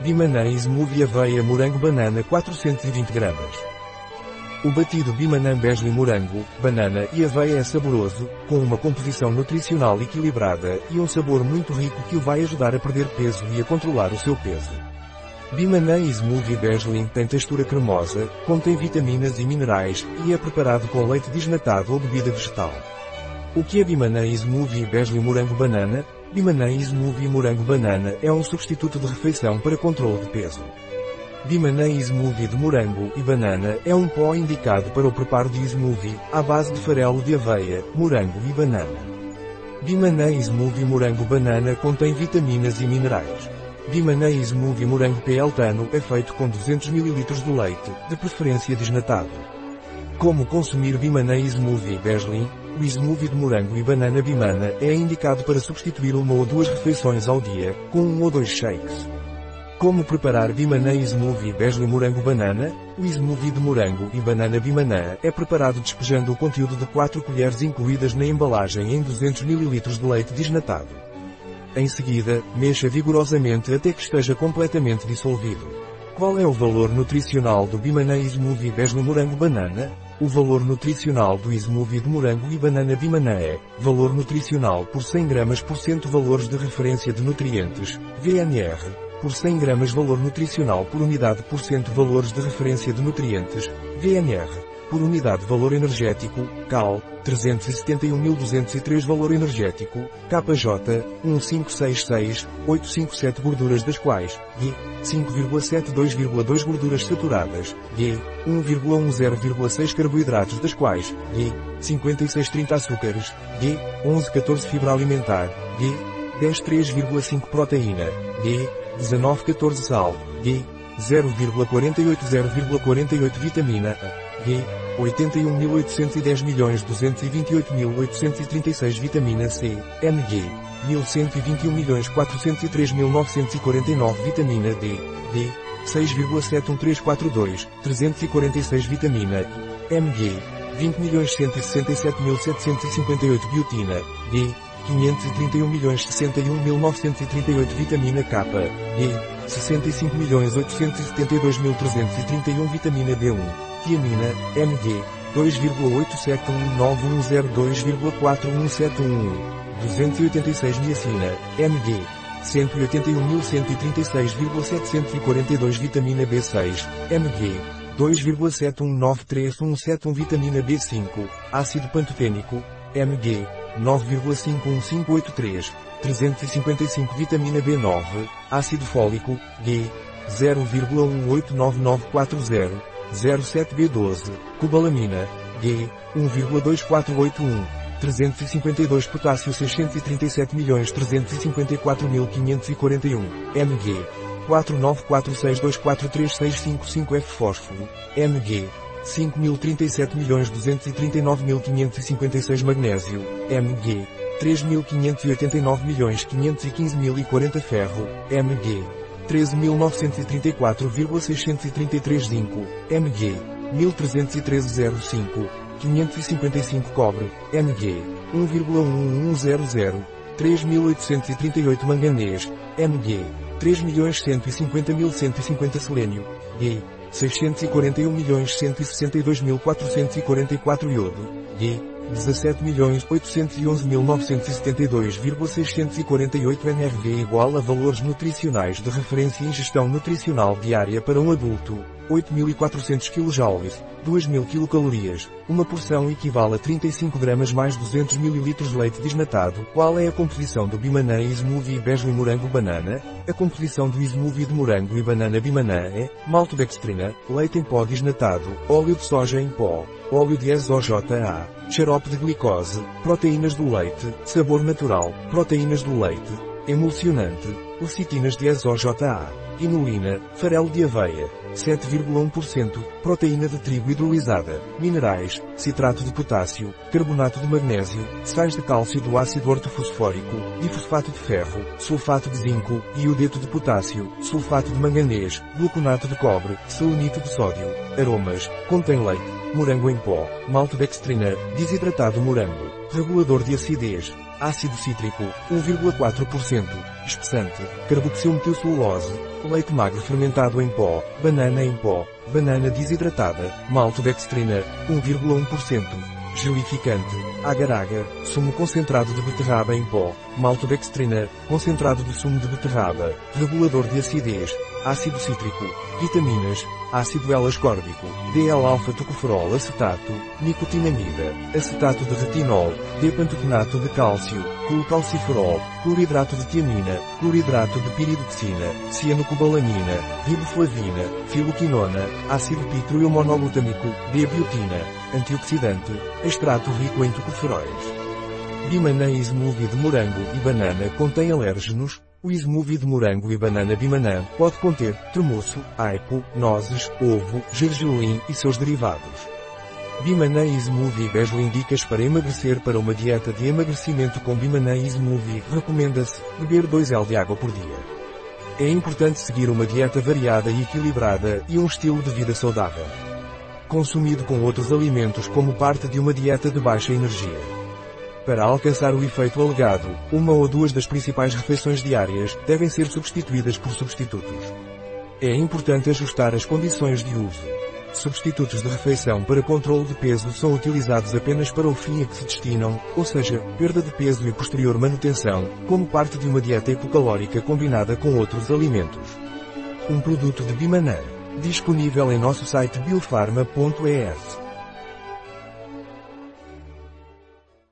Bimanã Smoothie Aveia Morango Banana 420 gramas. O batido Bimanã Besley Morango, Banana e Aveia é saboroso, com uma composição nutricional equilibrada e um sabor muito rico que o vai ajudar a perder peso e a controlar o seu peso. Bimanã Smoothie Besley tem textura cremosa, contém vitaminas e minerais e é preparado com leite desnatado ou bebida vegetal. O que é Bimanã Smoothie Besley Morango Banana? Bimanã Smoothie Morango Banana é um substituto de refeição para controle de peso. Bimanã Smoothie de morango e banana é um pó indicado para o preparo de smoothie, à base de farelo de aveia, morango e banana. Bimanã Smoothie Morango Banana contém vitaminas e minerais. Bimanã Smoothie Morango Peltano é feito com 200 ml de leite, de preferência desnatado. Como consumir Bimanã Smoothie Besley? O smoothie de morango e banana bimana é indicado para substituir uma ou duas refeições ao dia, com um ou dois shakes. Como preparar Bimanã Smoothie Besley Morango Banana? O smoothie de morango e banana bimanã é preparado despejando o conteúdo de 4 colheres incluídas na embalagem em 200 ml de leite desnatado. Em seguida, mexa vigorosamente até que esteja completamente dissolvido. Qual é o valor nutricional do Bimanã Smoothie Besley Morango Banana? O valor nutricional do smoothie de morango e banana bimanã é, valor nutricional por 100 gramas por cento valores de referência de nutrientes, VNR, por 100 gramas valor nutricional por unidade por cento valores de referência de nutrientes, VNR, por unidade valor energético, CAL, 371.203 valor energético, KJ, 1566, 857 gorduras das quais, G, 5,72,2 gorduras saturadas, G, 1,10,6 carboidratos das quais, G, 56,30 açúcares, G, 11,14 fibra alimentar, G, 10,3,5 proteína, G, 19,14 sal, G, 0,48 0,48 vitamina A, G, 81.810.228.836 vitamina C, Mg, 1.121.403.949 vitamina D, D, 6,71342, 346 vitamina I, Mg, 20.167.758 biotina, D, 531.061.938 vitamina K, E, 65.872.331 vitamina B1, tiamina, Mg, 2,87191022,41711, 286 niacina, Mg, 181.136,742 vitamina B6, Mg, 2,719317 vitamina B5, ácido pantotênico, Mg, 9,51583, 355 vitamina B9, ácido fólico, G, 0,189940, 07B12, cobalamina, G, 1,2481, 352 potássio 637.354.541, Mg, 4946243655 F fósforo, Mg, 5.037.239.556 magnésio, Mg, 3.589.515.040 ferro, Mg, 13.934,633 zinco, Mg, 1.313,05, 555 cobre, Mg, 1,1100, 3.838 manganês, Mg, 3.150.150 selênio, G, 641.162.444 iodo, G, 17.811.972,648 NRV igual a valores nutricionais de referência ingestão nutricional diária para um adulto, 8.400 kJ, 2.000 kcal. Uma porção equivale a 35 gramas mais 200 ml de leite desnatado. Qual é a composição do Bimanã Smoothie Besley Morango Banana? A composição do Smoothie de morango e banana Bimanã é maltodextrina, leite em pó desnatado, óleo de soja em pó, óleo de SOJA, xarope de glicose, proteínas do leite, sabor natural, proteínas do leite, emulsionante, lecitinas de SOJA, inulina, farelo de aveia, 7,1%, proteína de trigo hidrolisada, minerais, citrato de potássio, carbonato de magnésio, sais de cálcio do ácido ortofosfórico, difosfato de ferro, sulfato de zinco, iodeto de potássio, sulfato de manganês, gluconato de cobre, selenito de sódio. Aromas, contém leite, morango em pó, maltodextrina, desidratado morango, regulador de acidez, ácido cítrico, 1,4%, espessante, carboxilmetilcelulose, leite magro fermentado em pó, banana em pó, banana desidratada, maltodextrina, 1,1%, gelificante, agar-agar, sumo concentrado de beterraba em pó, maltodextrina, concentrado de sumo de beterraba, regulador de acidez, ácido cítrico, vitaminas, ácido L-ascórbico, DL-alfa-tocoferol acetato, nicotinamida, acetato de retinol, D-pantotenato de cálcio, clorcalciferol, cloridrato de tiamina, cloridrato de piridoxina, cianocobalamina, riboflavina, filoquinona, ácido pítrio monolutâmico, D-biotina, antioxidante, extrato rico em tocoferóis. Bimanã Smoothie de morango e banana contém alérgenos, o smoothie de morango e banana bimanã pode conter tremoço, aipo, nozes, ovo, gergelim e seus derivados. Bimanã Smoothie Bejo indicas para emagrecer para uma dieta de emagrecimento com Bimanã Smoothie recomenda-se beber 2 L de água por dia. É importante seguir uma dieta variada e equilibrada e um estilo de vida saudável. Consumido com outros alimentos como parte de uma dieta de baixa energia. Para alcançar o efeito alegado, uma ou duas das principais refeições diárias devem ser substituídas por substitutos. É importante ajustar as condições de uso. Substitutos de refeição para controle de peso são utilizados apenas para o fim a que se destinam, ou seja, perda de peso e posterior manutenção, como parte de uma dieta ecocalórica combinada com outros alimentos. Um produto de Bimanã. Disponível em nosso site biofarma.es.